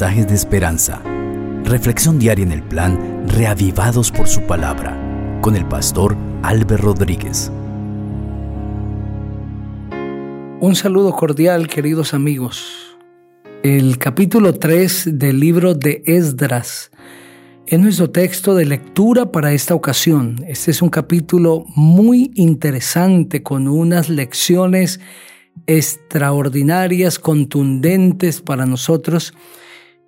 de esperanza. Reflexión diaria en el plan Reavivados por su palabra con el pastor Álvaro Rodríguez. Un saludo cordial, queridos amigos. El capítulo 3 del libro de Esdras es nuestro texto de lectura para esta ocasión. Este es un capítulo muy interesante con unas lecciones extraordinarias, contundentes para nosotros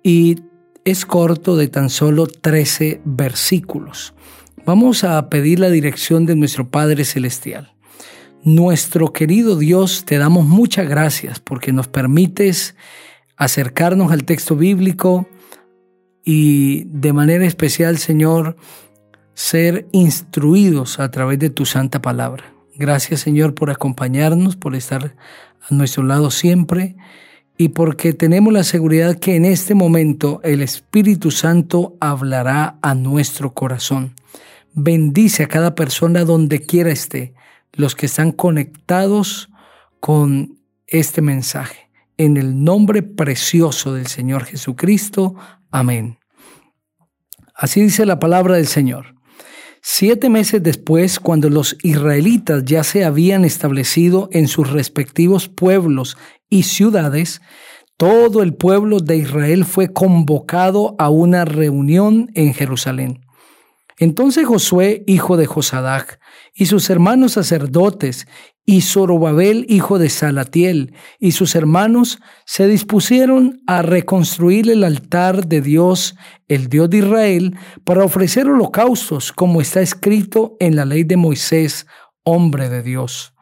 y es corto de tan solo 13 versículos. Vamos a pedir la dirección de nuestro Padre Celestial. Nuestro querido Dios, te damos muchas gracias porque nos permites acercarnos al texto bíblico y de manera especial, Señor, ser instruidos a través de tu santa palabra. Gracias Señor por acompañarnos, por estar a nuestro lado siempre y porque tenemos la seguridad que en este momento el Espíritu Santo hablará a nuestro corazón. Bendice a cada persona donde quiera esté, los que están conectados con este mensaje. En el nombre precioso del Señor Jesucristo. Amén. Así dice la palabra del Señor. Siete meses después, cuando los israelitas ya se habían establecido en sus respectivos pueblos y ciudades, todo el pueblo de Israel fue convocado a una reunión en Jerusalén. Entonces Josué, hijo de Josadac, y sus hermanos sacerdotes, y Zorobabel, hijo de Salatiel, y sus hermanos se dispusieron a reconstruir el altar de Dios, el Dios de Israel, para ofrecer holocaustos, como está escrito en la ley de Moisés, hombre de Dios.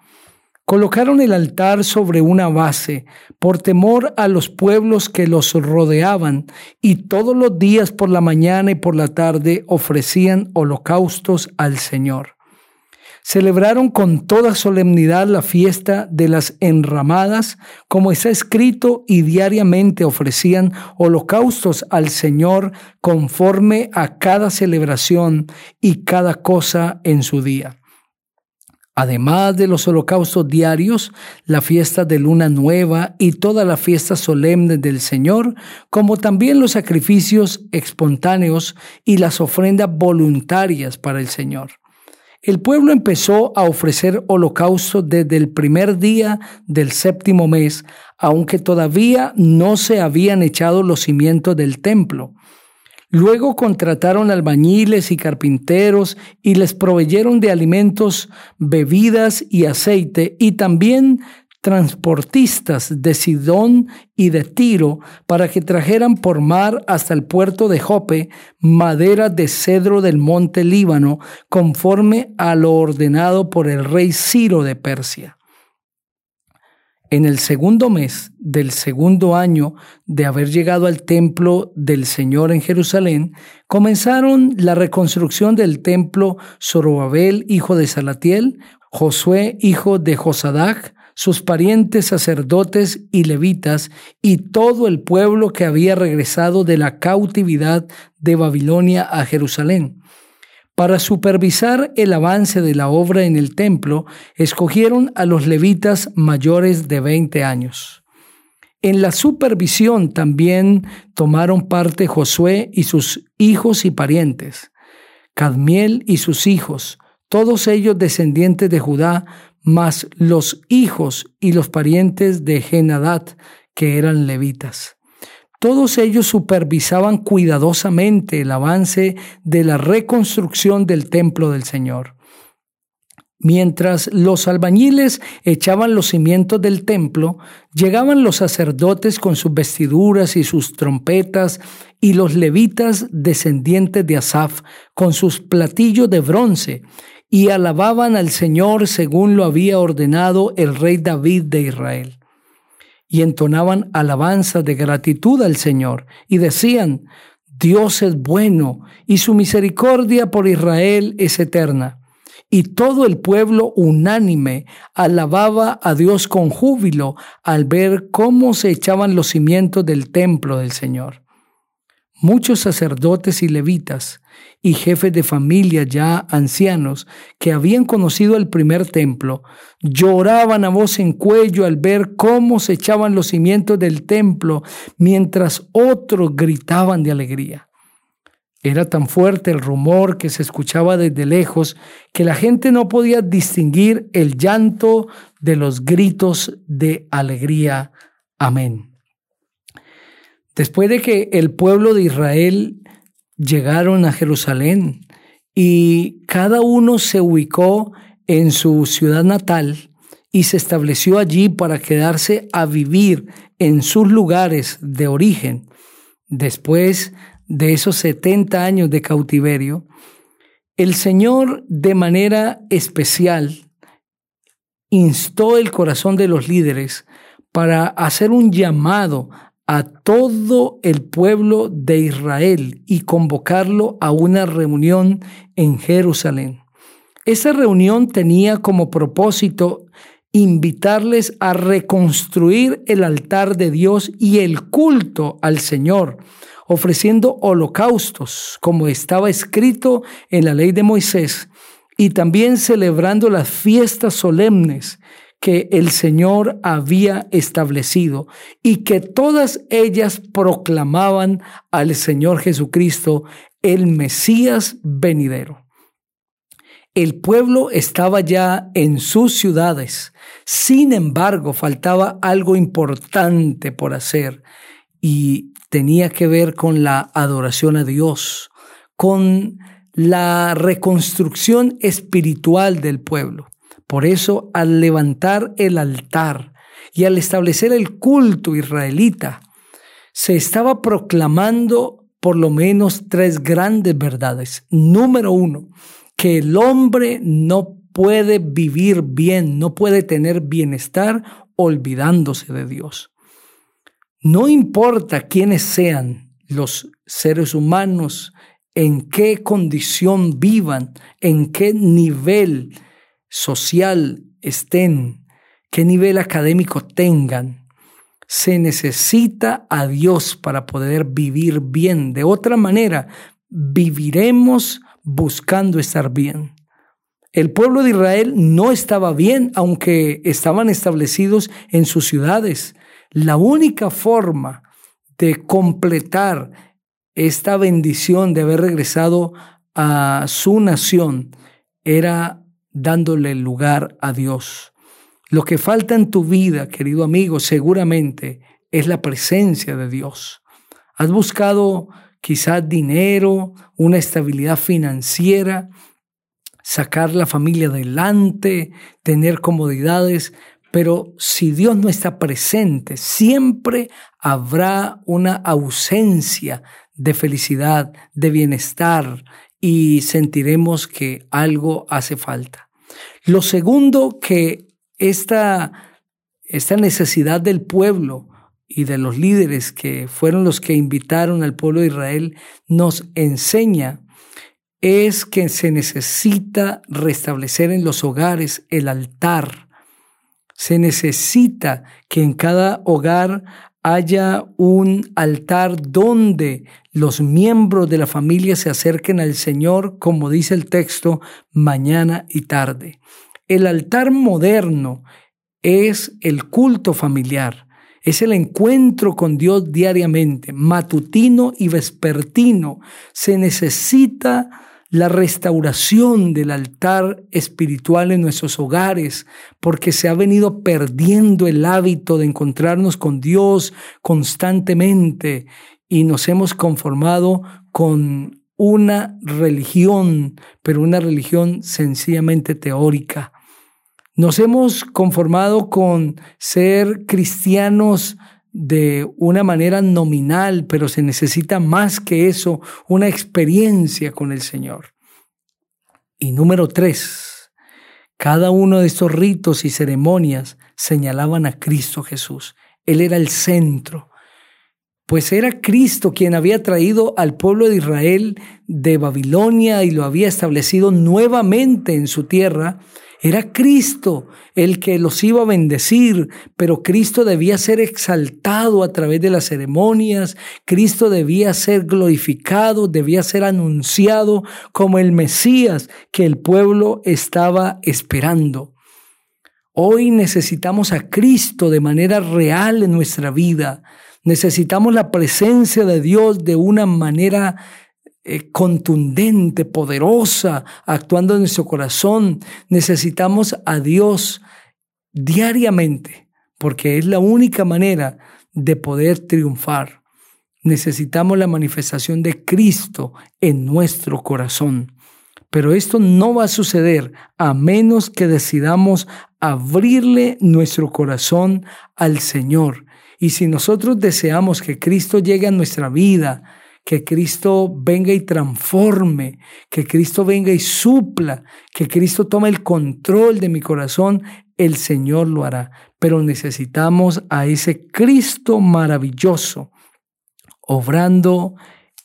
Colocaron el altar sobre una base por temor a los pueblos que los rodeaban y todos los días por la mañana y por la tarde ofrecían holocaustos al Señor. Celebraron con toda solemnidad la fiesta de las enramadas, como está escrito, y diariamente ofrecían holocaustos al Señor conforme a cada celebración y cada cosa en su día. Además de los holocaustos diarios, la fiesta de luna nueva y toda la fiesta solemne del Señor, como también los sacrificios espontáneos y las ofrendas voluntarias para el Señor. El pueblo empezó a ofrecer holocaustos desde el primer día del séptimo mes, aunque todavía no se habían echado los cimientos del templo. Luego contrataron albañiles y carpinteros y les proveyeron de alimentos, bebidas y aceite y también transportistas de Sidón y de Tiro para que trajeran por mar hasta el puerto de Jope madera de cedro del monte Líbano conforme a lo ordenado por el rey Ciro de Persia. En el segundo mes del segundo año de haber llegado al templo del Señor en Jerusalén, comenzaron la reconstrucción del templo Zorobabel, hijo de Salatiel, Josué, hijo de Josadac, sus parientes sacerdotes y levitas, y todo el pueblo que había regresado de la cautividad de Babilonia a Jerusalén. Para supervisar el avance de la obra en el templo, escogieron a los levitas mayores de 20 años. En la supervisión también tomaron parte Josué y sus hijos y parientes, Cadmiel y sus hijos, todos ellos descendientes de Judá, más los hijos y los parientes de Genadat, que eran levitas. Todos ellos supervisaban cuidadosamente el avance de la reconstrucción del templo del Señor. Mientras los albañiles echaban los cimientos del templo, llegaban los sacerdotes con sus vestiduras y sus trompetas, y los levitas descendientes de Asaf con sus platillos de bronce, y alababan al Señor según lo había ordenado el rey David de Israel y entonaban alabanza de gratitud al Señor y decían, Dios es bueno y su misericordia por Israel es eterna. Y todo el pueblo unánime alababa a Dios con júbilo al ver cómo se echaban los cimientos del templo del Señor. Muchos sacerdotes y levitas y jefes de familia ya ancianos que habían conocido el primer templo, lloraban a voz en cuello al ver cómo se echaban los cimientos del templo, mientras otros gritaban de alegría. Era tan fuerte el rumor que se escuchaba desde lejos que la gente no podía distinguir el llanto de los gritos de alegría. Amén. Después de que el pueblo de Israel llegaron a Jerusalén y cada uno se ubicó en su ciudad natal y se estableció allí para quedarse a vivir en sus lugares de origen. Después de esos 70 años de cautiverio, el Señor de manera especial instó el corazón de los líderes para hacer un llamado a todo el pueblo de Israel y convocarlo a una reunión en Jerusalén. Esa reunión tenía como propósito invitarles a reconstruir el altar de Dios y el culto al Señor, ofreciendo holocaustos, como estaba escrito en la ley de Moisés, y también celebrando las fiestas solemnes que el Señor había establecido y que todas ellas proclamaban al Señor Jesucristo, el Mesías venidero. El pueblo estaba ya en sus ciudades, sin embargo faltaba algo importante por hacer y tenía que ver con la adoración a Dios, con la reconstrucción espiritual del pueblo. Por eso, al levantar el altar y al establecer el culto israelita, se estaba proclamando por lo menos tres grandes verdades. Número uno, que el hombre no puede vivir bien, no puede tener bienestar olvidándose de Dios. No importa quiénes sean los seres humanos, en qué condición vivan, en qué nivel social estén, qué nivel académico tengan. Se necesita a Dios para poder vivir bien. De otra manera, viviremos buscando estar bien. El pueblo de Israel no estaba bien, aunque estaban establecidos en sus ciudades. La única forma de completar esta bendición de haber regresado a su nación era dándole lugar a Dios. Lo que falta en tu vida, querido amigo, seguramente es la presencia de Dios. Has buscado quizás dinero, una estabilidad financiera, sacar la familia adelante, tener comodidades, pero si Dios no está presente, siempre habrá una ausencia de felicidad, de bienestar, y sentiremos que algo hace falta. Lo segundo que esta, esta necesidad del pueblo y de los líderes que fueron los que invitaron al pueblo de Israel nos enseña es que se necesita restablecer en los hogares el altar. Se necesita que en cada hogar haya un altar donde los miembros de la familia se acerquen al Señor, como dice el texto, mañana y tarde. El altar moderno es el culto familiar, es el encuentro con Dios diariamente, matutino y vespertino. Se necesita la restauración del altar espiritual en nuestros hogares, porque se ha venido perdiendo el hábito de encontrarnos con Dios constantemente y nos hemos conformado con una religión, pero una religión sencillamente teórica. Nos hemos conformado con ser cristianos de una manera nominal, pero se necesita más que eso, una experiencia con el Señor. Y número tres, cada uno de estos ritos y ceremonias señalaban a Cristo Jesús. Él era el centro, pues era Cristo quien había traído al pueblo de Israel de Babilonia y lo había establecido nuevamente en su tierra Era Cristo el que los iba a bendecir, pero Cristo debía ser exaltado a través de las ceremonias, Cristo debía ser glorificado, debía ser anunciado como el Mesías que el pueblo estaba esperando. Hoy necesitamos a Cristo de manera real en nuestra vida. Necesitamos la presencia de Dios de una manera eh, contundente, poderosa, actuando en nuestro corazón. Necesitamos a Dios diariamente, porque es la única manera de poder triunfar. Necesitamos la manifestación de Cristo en nuestro corazón. Pero esto no va a suceder a menos que decidamos abrirle nuestro corazón al Señor. Y si nosotros deseamos que Cristo llegue a nuestra vida, que Cristo venga y transforme, que Cristo venga y supla, que Cristo tome el control de mi corazón, el Señor lo hará. Pero necesitamos a ese Cristo maravilloso, obrando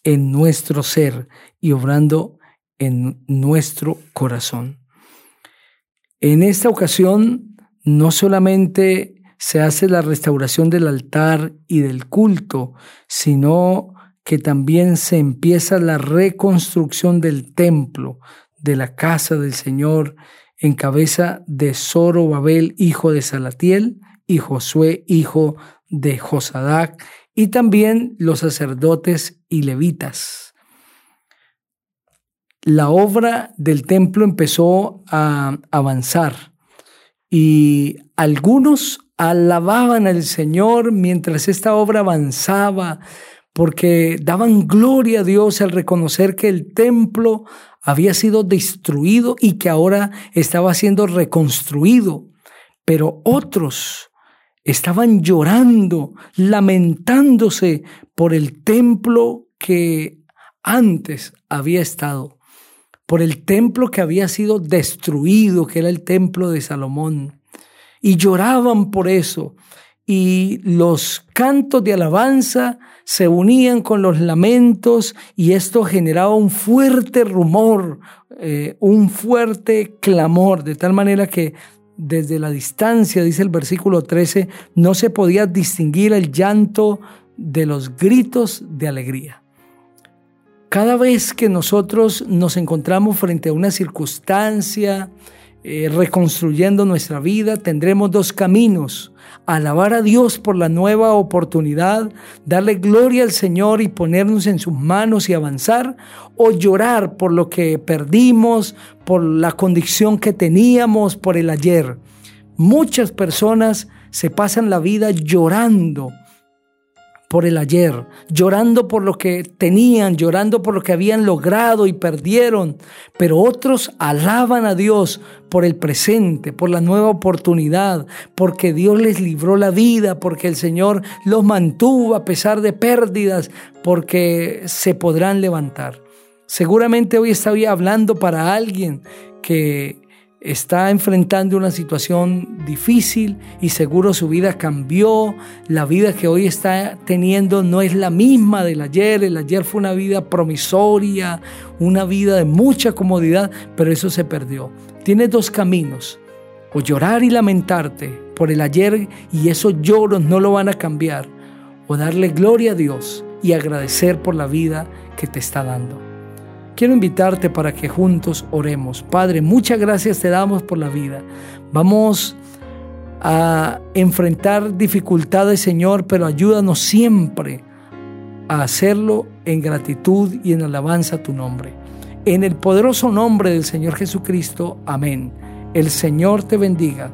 en nuestro ser y obrando en nuestro corazón. En esta ocasión, no solamente se hace la restauración del altar y del culto, sino que también se empieza la reconstrucción del templo, de la casa del Señor, en cabeza de Zorobabel, hijo de Salatiel, y Josué, hijo de Josadac, y también los sacerdotes y levitas. La obra del templo empezó a avanzar y algunos alababan al Señor mientras esta obra avanzaba, porque daban gloria a Dios al reconocer que el templo había sido destruido y que ahora estaba siendo reconstruido. Pero otros estaban llorando, lamentándose por el templo que antes había estado, por el templo que había sido destruido, que era el templo de Salomón. Y lloraban por eso y los cantos de alabanza se unían con los lamentos y esto generaba un fuerte rumor, eh, un fuerte clamor, de tal manera que desde la distancia, dice el versículo 13, no se podía distinguir el llanto de los gritos de alegría. Cada vez que nosotros nos encontramos frente a una circunstancia, eh, reconstruyendo nuestra vida, tendremos dos caminos. Alabar a Dios por la nueva oportunidad, darle gloria al Señor y ponernos en sus manos y avanzar, o llorar por lo que perdimos, por la condición que teníamos, por el ayer. Muchas personas se pasan la vida llorando por el ayer, llorando por lo que tenían, llorando por lo que habían logrado y perdieron, pero otros alaban a Dios por el presente, por la nueva oportunidad, porque Dios les libró la vida, porque el Señor los mantuvo a pesar de pérdidas, porque se podrán levantar. Seguramente hoy estaba hablando para alguien que está enfrentando una situación difícil y seguro su vida cambió, la vida que hoy está teniendo no es la misma del ayer, el ayer fue una vida promisoria, una vida de mucha comodidad, pero eso se perdió. Tienes dos caminos, o llorar y lamentarte por el ayer y esos lloros no lo van a cambiar, o darle gloria a Dios y agradecer por la vida que te está dando. Quiero invitarte para que juntos oremos. Padre, muchas gracias te damos por la vida. Vamos a enfrentar dificultades, Señor, pero ayúdanos siempre a hacerlo en gratitud y en alabanza a tu nombre. En el poderoso nombre del Señor Jesucristo, amén. El Señor te bendiga